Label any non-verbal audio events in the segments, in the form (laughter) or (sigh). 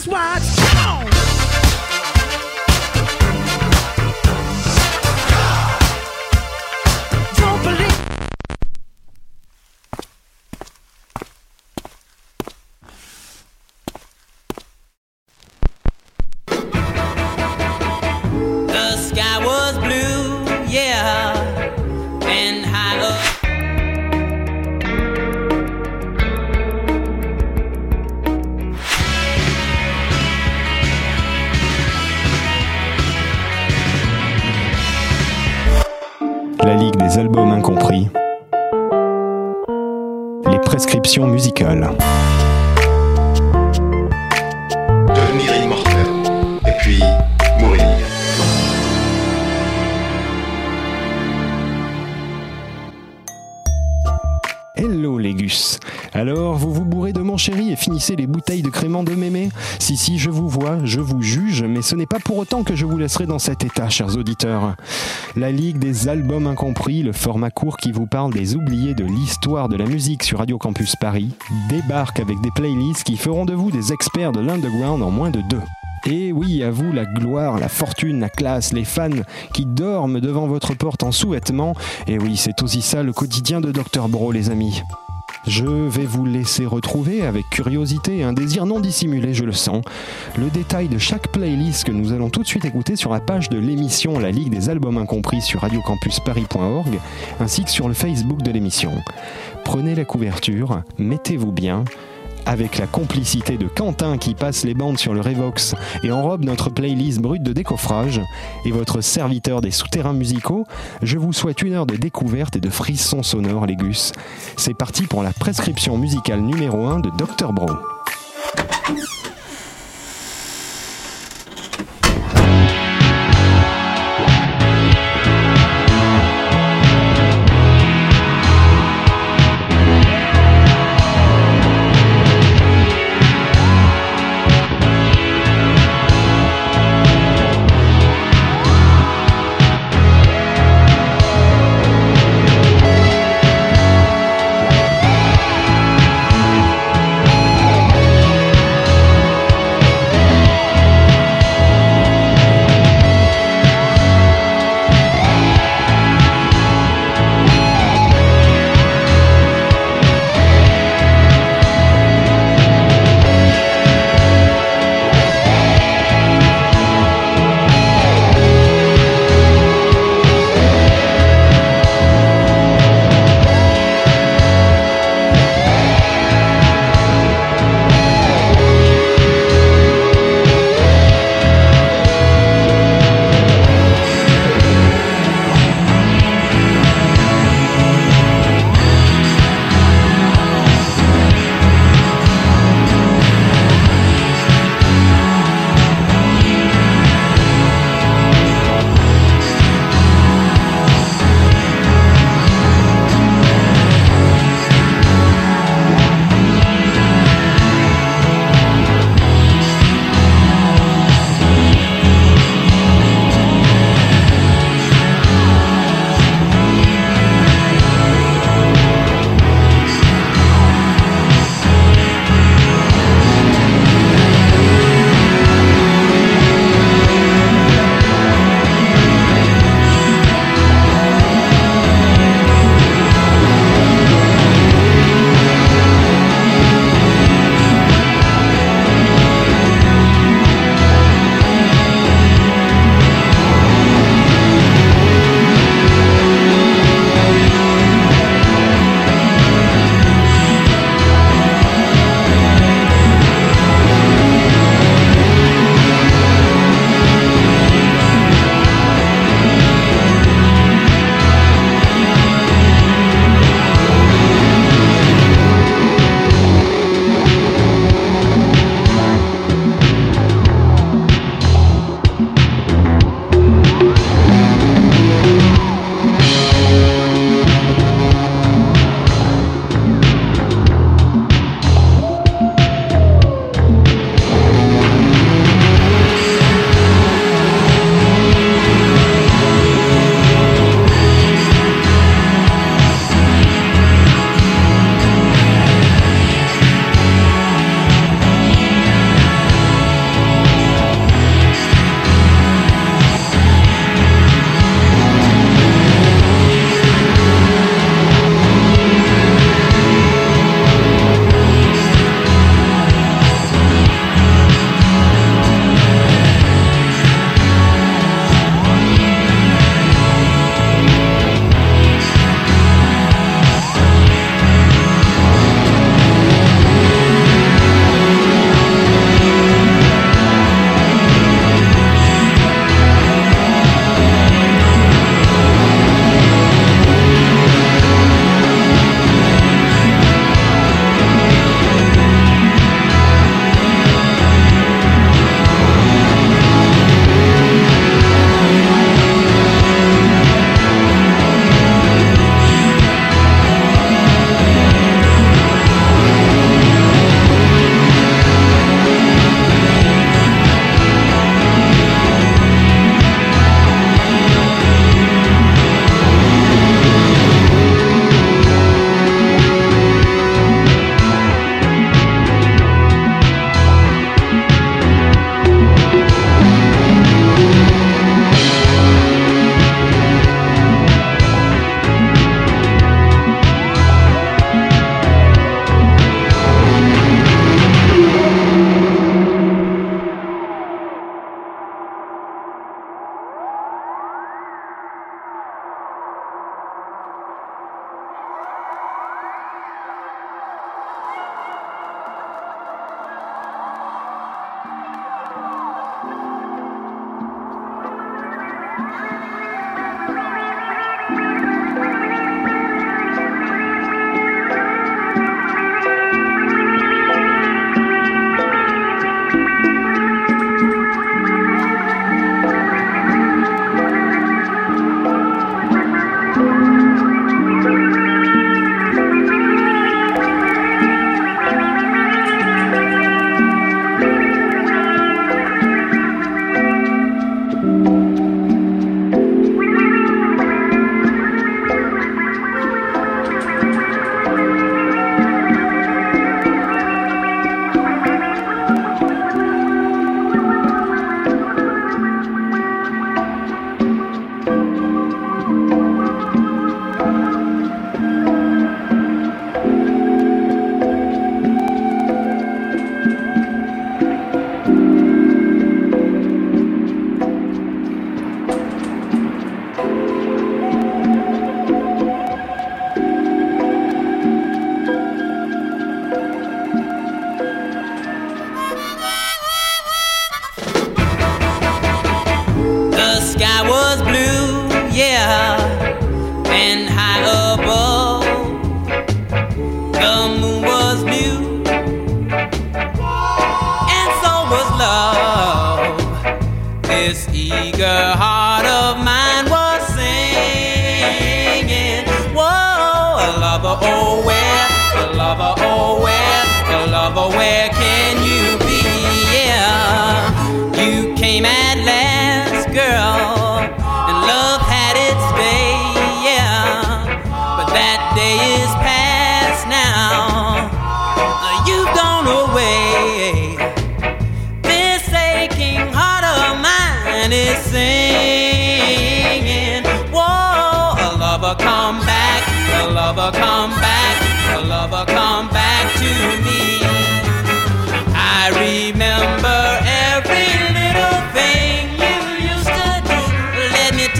just ce n'est pas pour autant que je vous laisserai dans cet état, chers auditeurs. La Ligue des albums incompris, le format court qui vous parle des oubliés de l'histoire de la musique sur Radio Campus Paris, débarque avec des playlists qui feront de vous des experts de l'underground en moins de deux. Et oui, à vous la gloire, la fortune, la classe, les fans qui dorment devant votre porte en sous-vêtements. Et oui, c'est aussi ça le quotidien de Dr Bro, les amis. Je vais vous laisser retrouver avec curiosité et un désir non dissimulé, je le sens, le détail de chaque playlist que nous allons tout de suite écouter sur la page de l'émission La Ligue des Albums Incompris sur radiocampusparis.org ainsi que sur le Facebook de l'émission. Prenez la couverture, mettez-vous bien, avec la complicité de Quentin qui passe les bandes sur le Revox et enrobe notre playlist brute de décoffrage, et votre serviteur des souterrains musicaux, je vous souhaite une heure de découverte et de frissons sonores, les gus. C'est parti pour la prescription musicale numéro 1 de Dr Bro.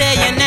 Let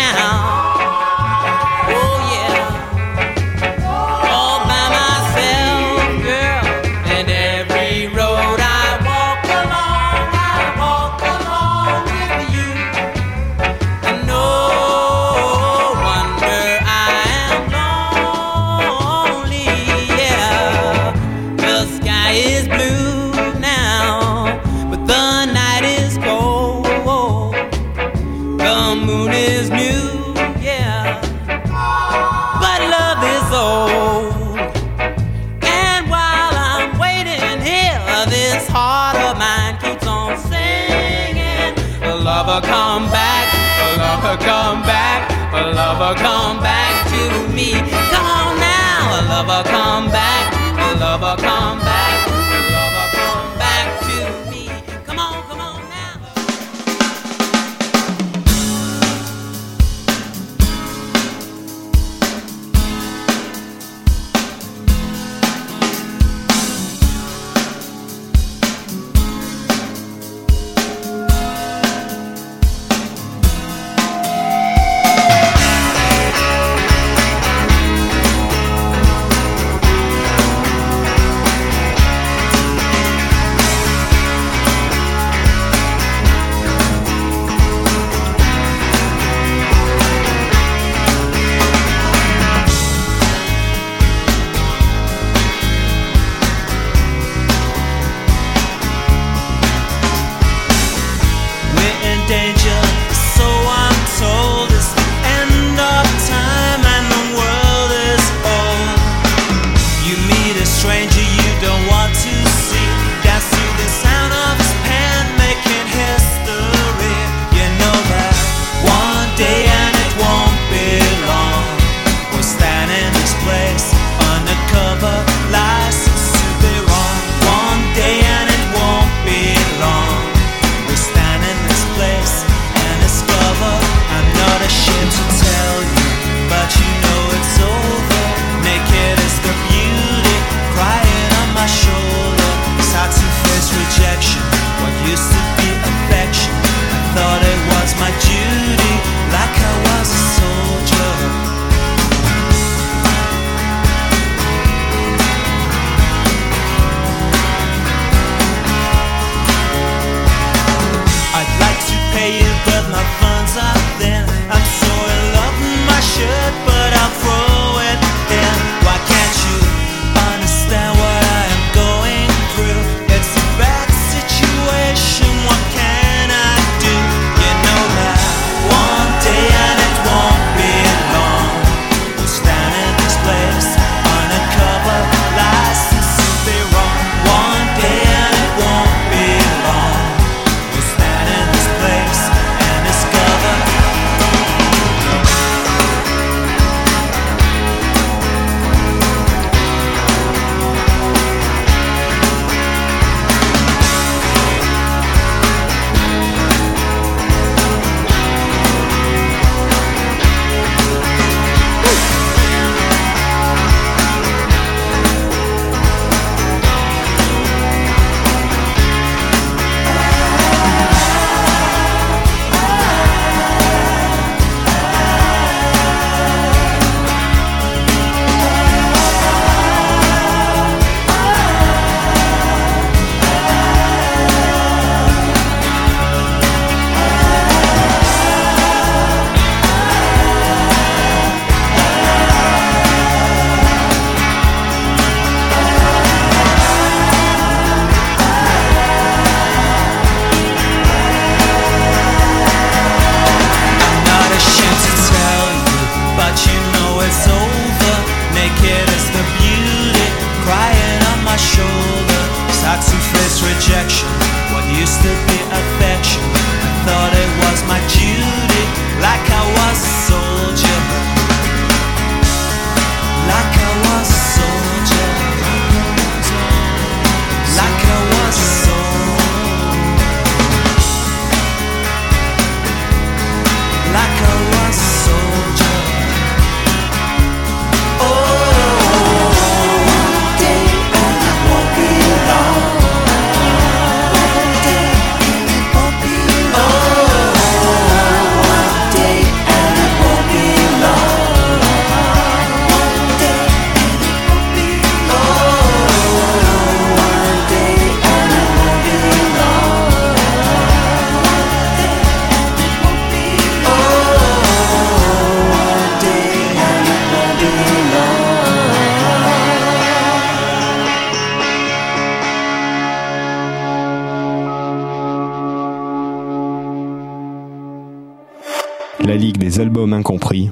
La Ligue des albums incompris.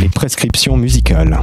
Les prescriptions musicales.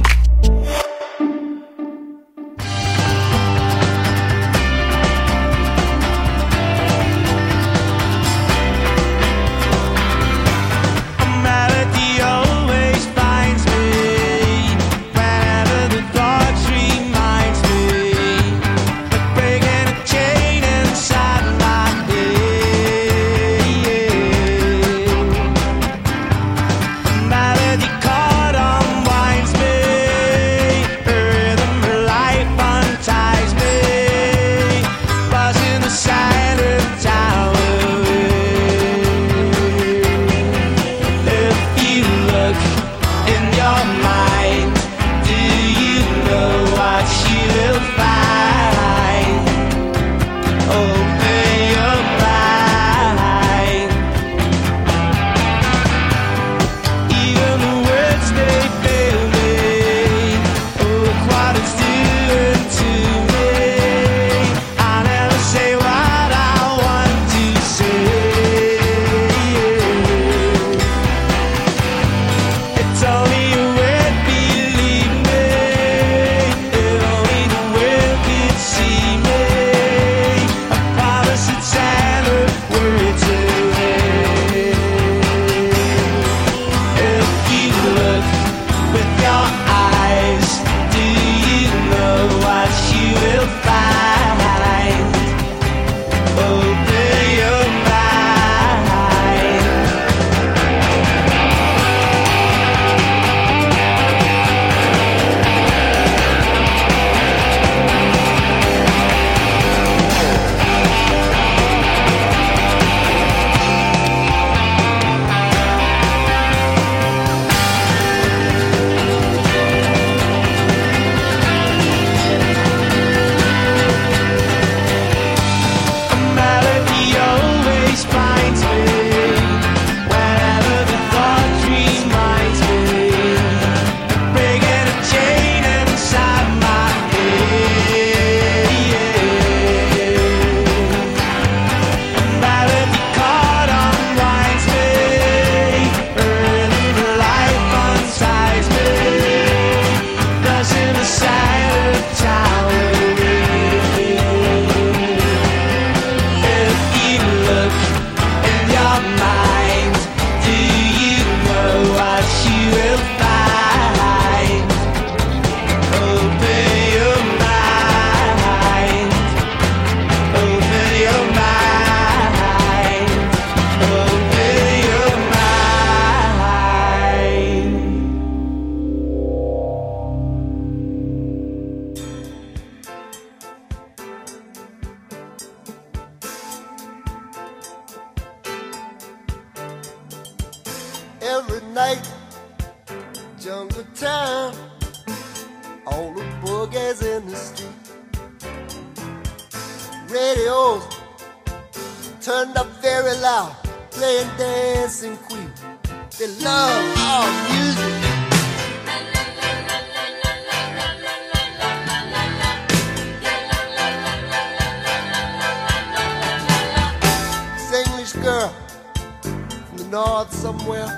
North somewhere,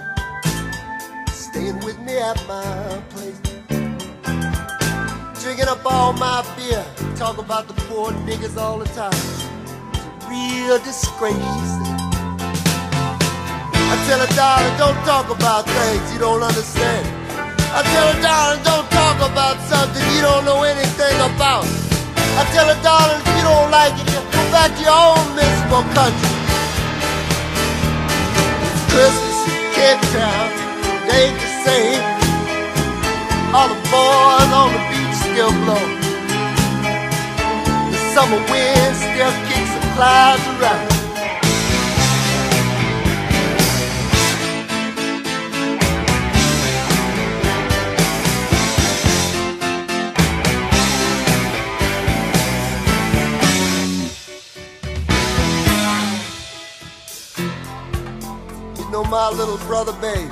staying with me at my place. drinking up all my beer. Talk about the poor niggas all the time. It's a real disgrace. I tell her, darling, don't talk about things you don't understand. I tell her, darling, don't talk about something you don't know anything about. I tell her, darling, if you don't like it, go back to your own miserable country. Christmas in Cape Town, ain't the same. All the boys on the beach still blow. The summer wind still kicks the clouds around. My little brother, babe.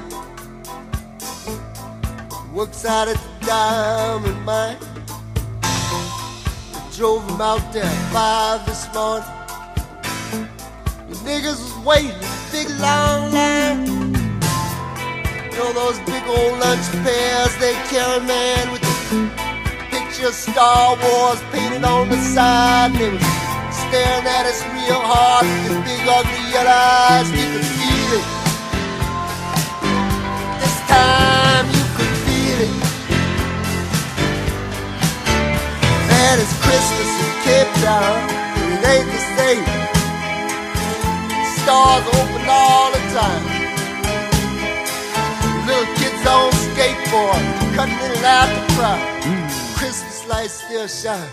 Works out at the diamond mine. I drove him out there five this morning. The niggas was waiting, big long line. You know those big old lunch pairs they carry, man, with the picture of Star Wars painted on the side. They was staring at us real hard with their big ugly yellow eyes. Time you could feel it. Man, it's Christmas in Cape Town. It ain't the same. Stars open all the time. Little kids on skateboard, cutting in and out the crowd. Christmas lights still shine.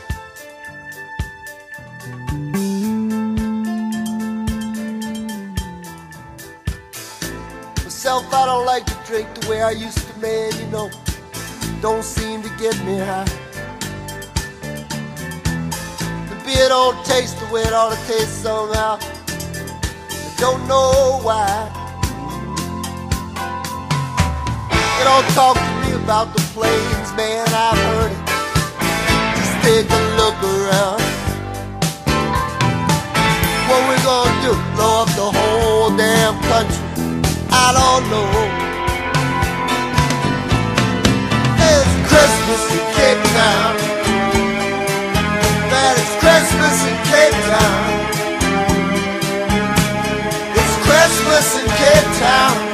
Myself, I don't like drink the way I used to, man, you know. Don't seem to get me high. The beer don't taste the way it ought to taste somehow. I don't know why. They don't talk to me about the planes, man, I've heard it. Just take a look around. What we gonna do? Blow up the whole damn country? I don't know. Christmas in Cape Town. Man, it's Christmas in Cape Town. It's Christmas in Cape Town.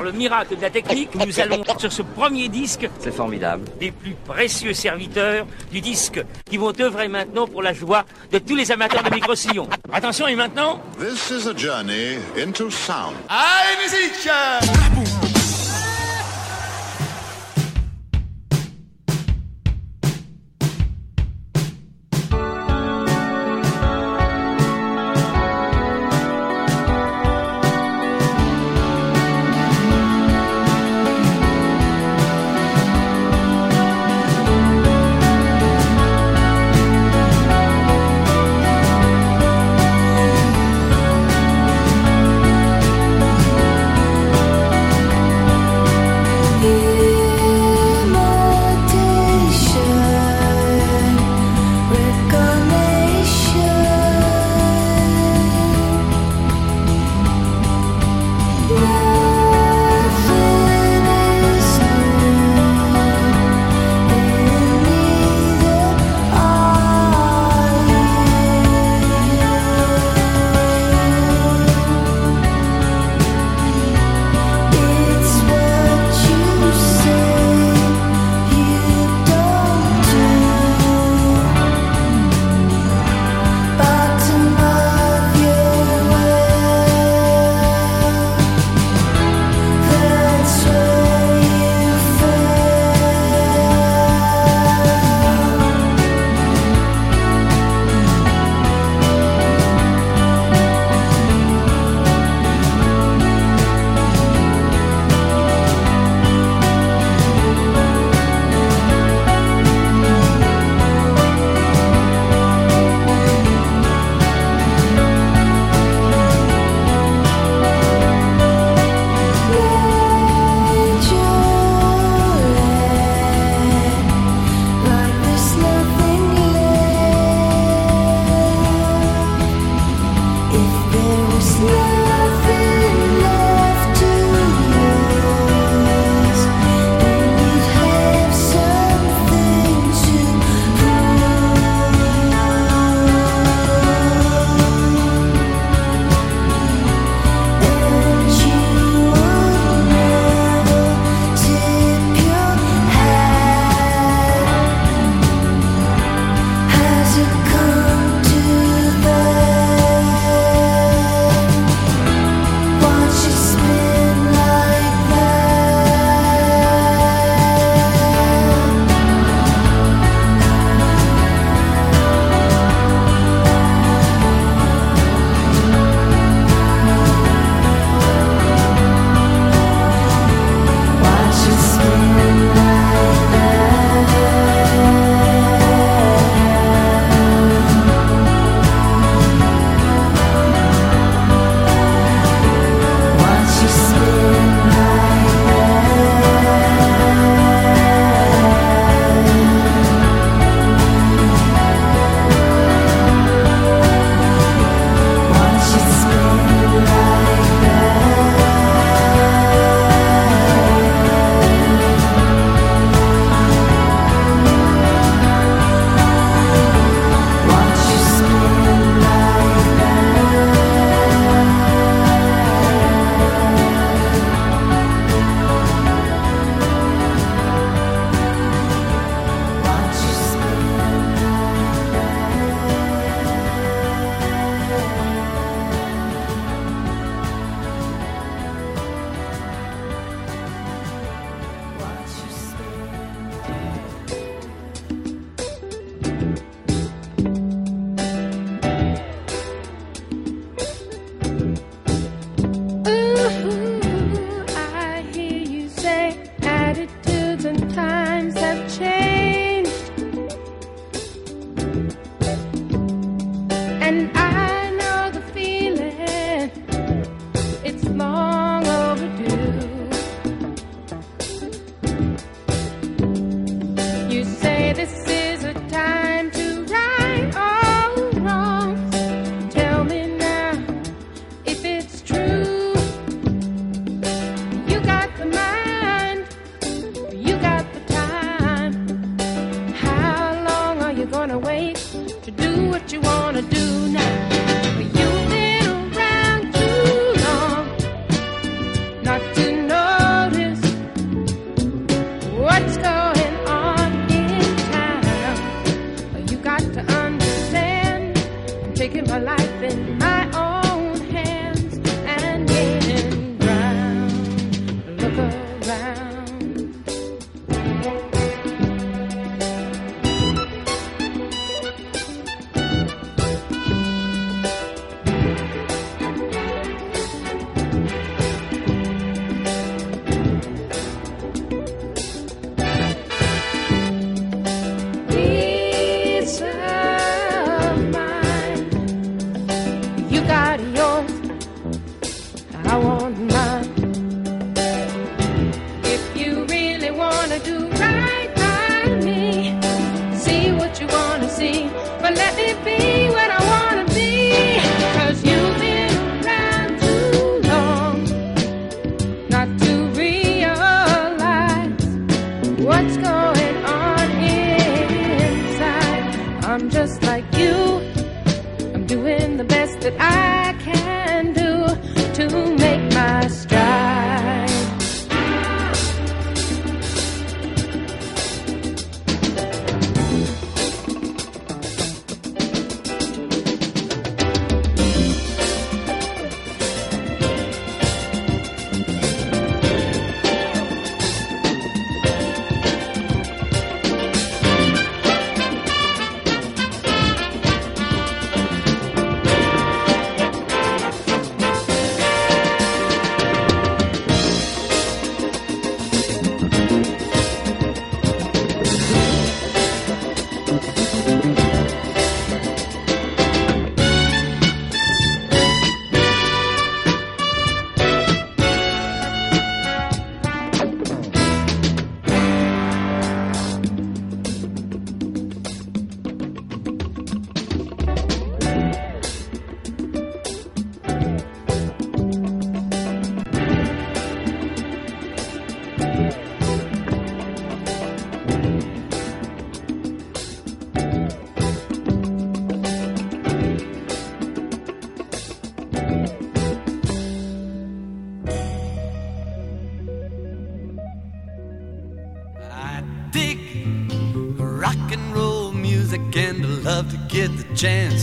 Par le miracle de la technique, nous (laughs) allons sur ce premier disque C'est formidable. des plus précieux serviteurs du disque qui vont œuvrer maintenant pour la joie de tous les amateurs de micro-sillons. Attention, et maintenant, This is a journey into sound. Thank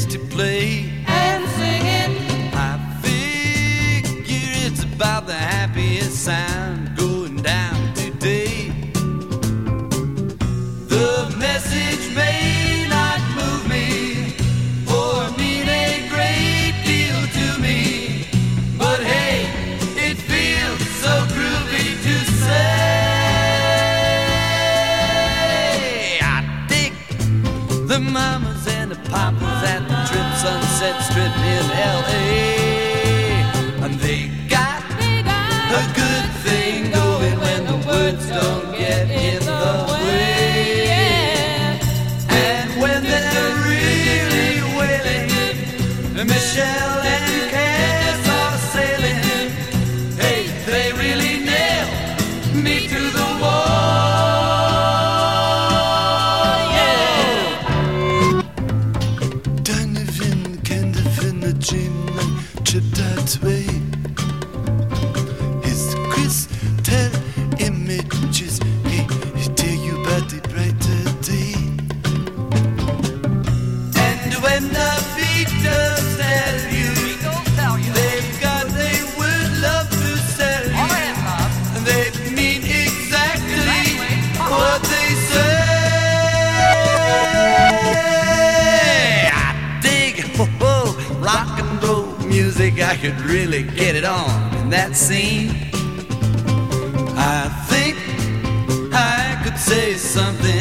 to play. could really get it on in that scene. I think I could say something.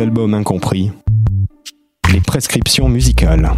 albums incompris. Les prescriptions musicales.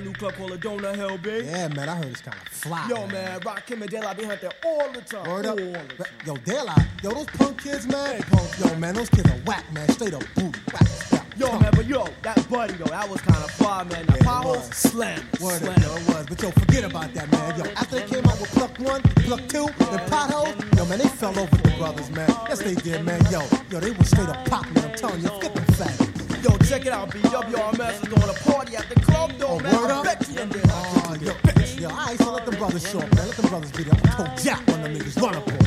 Man, you heard about that new club called Adona Hell, B? Yeah, man, I heard it's kind of fly. Yo, man, Rock Kim and Daylight be hunting there all the time. Word up. All the time. Yo, Daylight. Yo, those punk kids, man. Yo, man, those kids are whack, man. Straight up booty. Whack. Yo, man, but yo, that buddy, though, that was kind of fly, man. The Yeah, was. slam. Word slam. up, yo, it was. But yo, forget about that, man. Yo, after they came out with Plug 1, Plug 2, and Pothole, yo, man, they fell over the brothers, man. Yes, they did, man. Yo, yo, they was straight up pop, man. I'm telling you, forget them faggots. Yo, check it out, BWRMS is throwing a party at the club, though, man. Oh, word I up? bet you them did. Oh, ah, yo, yo, all right, so let them brothers show up, man. Let them brothers be there. I'm gonna jack one of them niggas. Run up on 'em.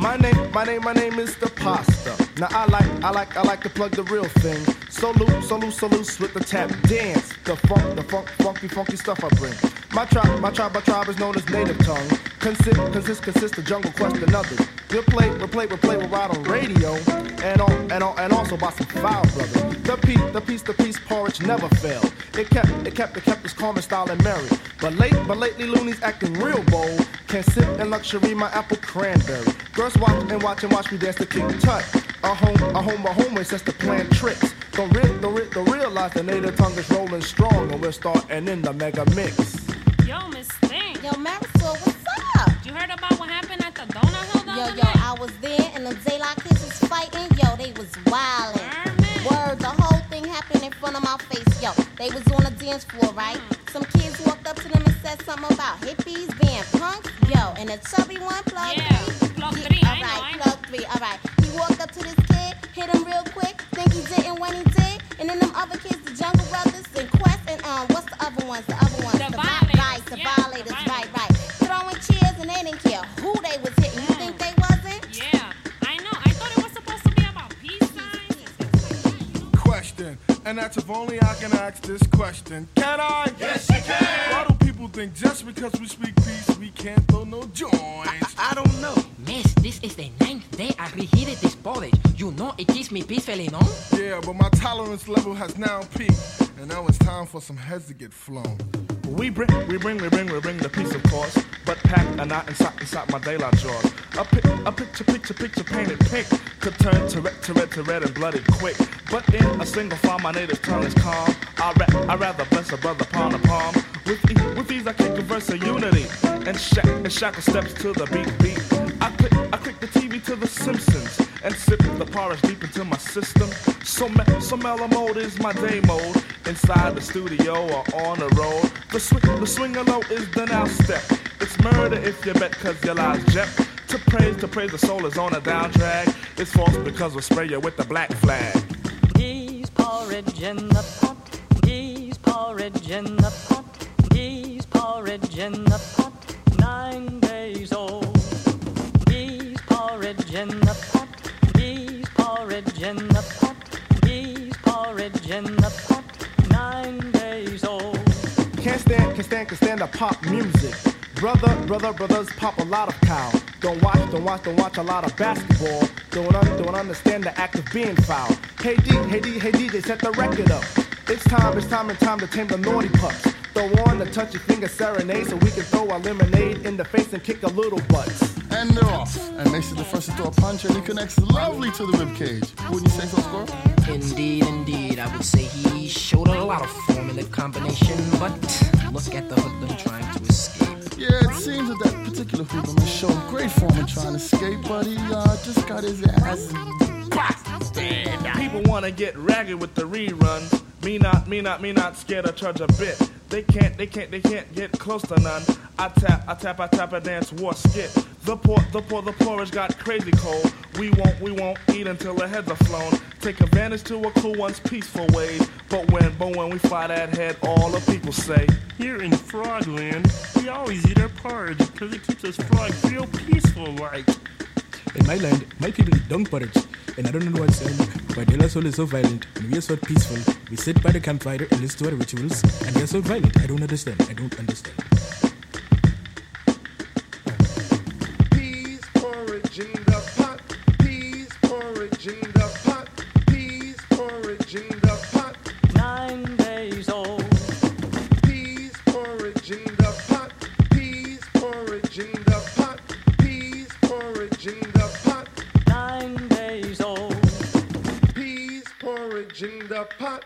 My name, my name, my name is the pasta. Now I like, I like, I like to plug the real thing. So loose, so loose, so loose with the tap dance. The funk, the funk, funky, funky stuff I bring. My tribe, my tribe, my tribe is known as native tongue. Consist, consist, consist of jungle quest and others. We'll play, we'll play, we'll play, we'll ride on radio, and on, and on, and also by some foul brothers. The piece, the piece, the piece porridge never failed. It kept, it kept, it kept its common style and merry. But late, but lately loonies acting real bold. Can't sit in luxury, my apple cranberry. Girls watch and watch and watch me dance to King Tut. A home, a home, a home race that's to plan tricks. Don't, re- don't, re- don't realize the native tongue is rolling strong, and we're starting in the mega mix. Yo, Miss Thing. Yo, Marisol, what's up? You heard about what happened Yo, yo. I was there and the kids was fighting. Yo, they was wildin'. Word, the whole thing happened in front of my face. Yo, they was on the dance floor, right? Some kids walked up to them and said something about hippies being punks. Yo, and the chubby one, plug three. Plug Yeah, three, all right, plug three. All right. He walked up to this kid, hit him real quick, think he didn't when he did. And then them other kids, the Jungle Brothers and Quest and um, what's the other ones? The other ones. The vi- Violators, Right, the yeah, violators, the right, right. And that's if only I can ask this question. Can I? Yes, you can. Why do people think just because we speak peace, we can't throw no joints? I don't know. Miss, this is the ninth day I reheated this porridge. You know it keeps me peacefully, no? Yeah, but my tolerance level has now peaked, and now it's time for some heads to get flown. We bring, we bring, we bring, we bring the peace, of course, but pack a knot inside, inside my daylight drawers. A, pic, a picture, picture, picture painted pink could turn to red, to red, to red and bloody quick. But in a single file, my native tongue is calm. I ra- I rather bless a brother palm to palm. With, e- with these, I can converse a unity and, shack and shackle steps to the beat beat. I click, I click the TV to The Simpsons and sip the porridge deep into my system. So, me- so mellow mode is my day mode. Inside the studio or on the road. The, sw- the swinger low is the now step. It's murder if you bet cause your lies jet. To praise, to praise the soul is on a down drag. It's false because we spray you with the black flag. Geese porridge in the pot. Geese porridge in the pot. Geese porridge in the pot. Nine days old. Geese porridge in the pot. Porridge in the pot. Geese porridge in the pot. Nine days old. Can't stand, can stand, can stand the pop music. Brother, brother, brothers pop a lot of cow. Don't watch, don't watch, don't watch a lot of basketball. Don't, un- don't understand the act of being foul. Hey D, hey D, hey DJ, set the record up. It's time, it's time and time to tame the naughty pups. Throw on the touchy finger serenade so we can throw our lemonade in the face and kick a little butts. And they're off. And Mace is the first to throw a punch, and he connects lovely to the rib cage. Wouldn't you say so, Score? Indeed, indeed. I would say he showed a lot of form in the combination, but look at the hoodlum trying to escape. Yeah, it seems that that particular hoodlum has shown great form in trying to escape, but he uh, just got his ass busted. People wanna get ragged with the reruns. Me not, me not, me not scared of charge a bit. They can't, they can't, they can't get close to none. I tap, I tap, I tap, a dance war skit. The poor, the poor, the porridge got crazy cold. We won't, we won't eat until the heads are flown. Take advantage to a cool one's peaceful ways. But when, but when we fly that head, all the people say. Here in Frogland, we always eat our porridge because it keeps us frogs real peaceful like. In my land, my people eat dung porridge. And I don't know what's um, why their soul is so violent and we are so peaceful. We sit by the campfire and listen to our rituals, and they are so violent. I don't understand. I don't understand. Peas porridge in the pot. Peas porridge in the pot. Peas porridge in the pot. Nine days old. Peas porridge in the pot. Peas porridge in the pot. In the pot. Nine days old. Peas porridge in the pot.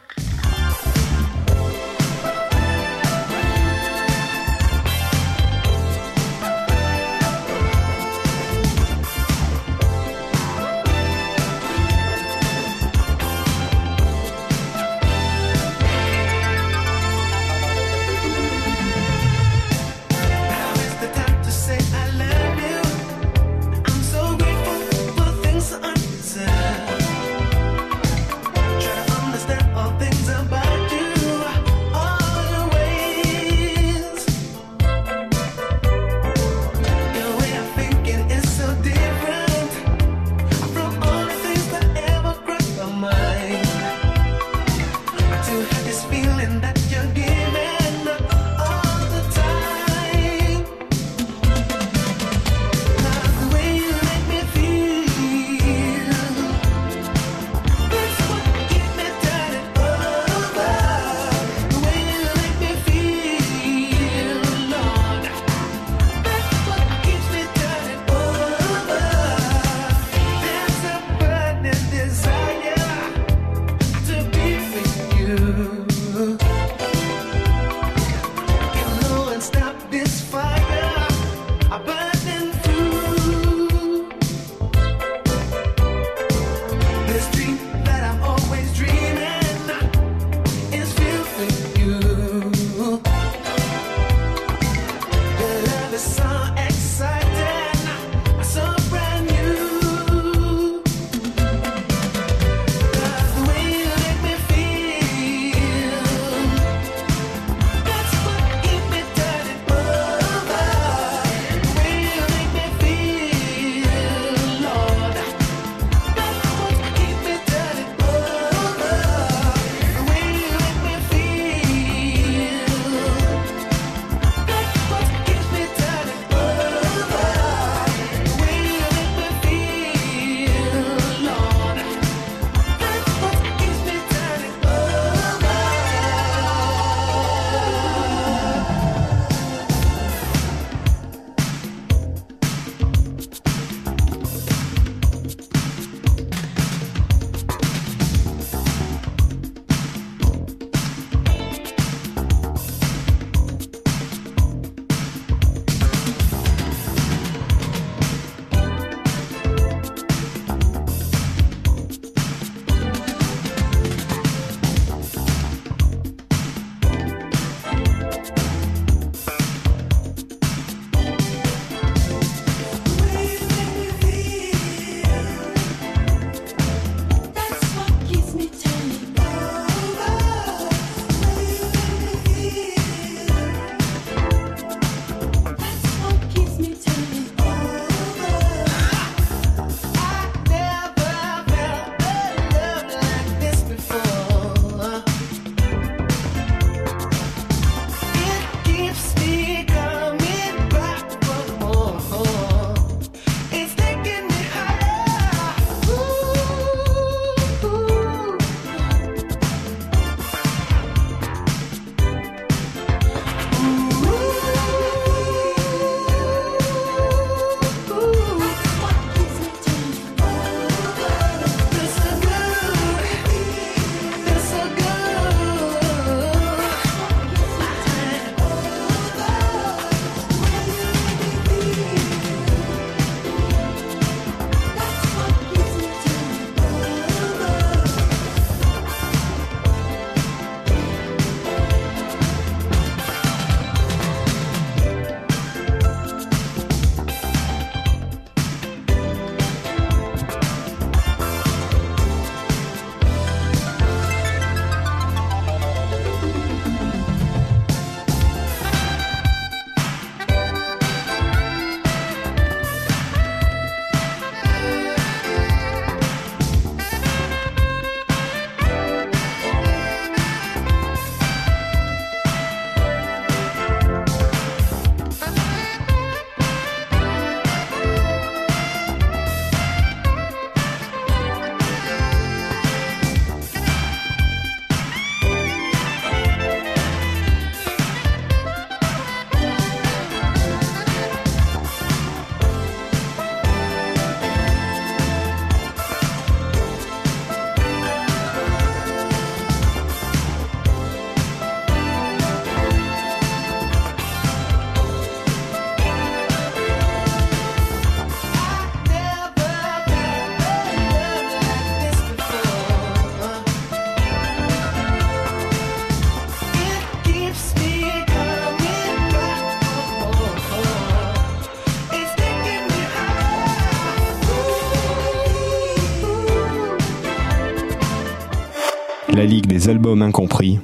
Albums incompris,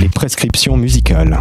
les prescriptions musicales.